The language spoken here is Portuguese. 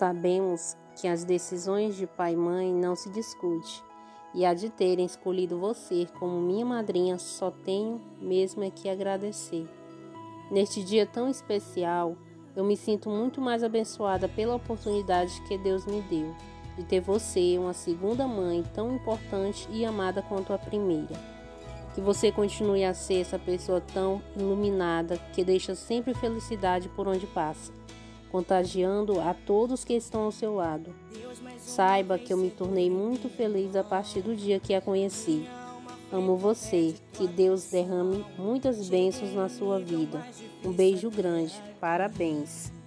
Sabemos que as decisões de pai e mãe não se discute, e a de terem escolhido você como minha madrinha só tenho mesmo é que agradecer. Neste dia tão especial, eu me sinto muito mais abençoada pela oportunidade que Deus me deu de ter você, uma segunda mãe tão importante e amada quanto a primeira. Que você continue a ser essa pessoa tão iluminada que deixa sempre felicidade por onde passa, contagiando a todos que estão ao seu lado. Saiba que eu me tornei muito feliz a partir do dia que a conheci. Amo você. Que Deus derrame muitas bênçãos na sua vida. Um beijo grande. Parabéns.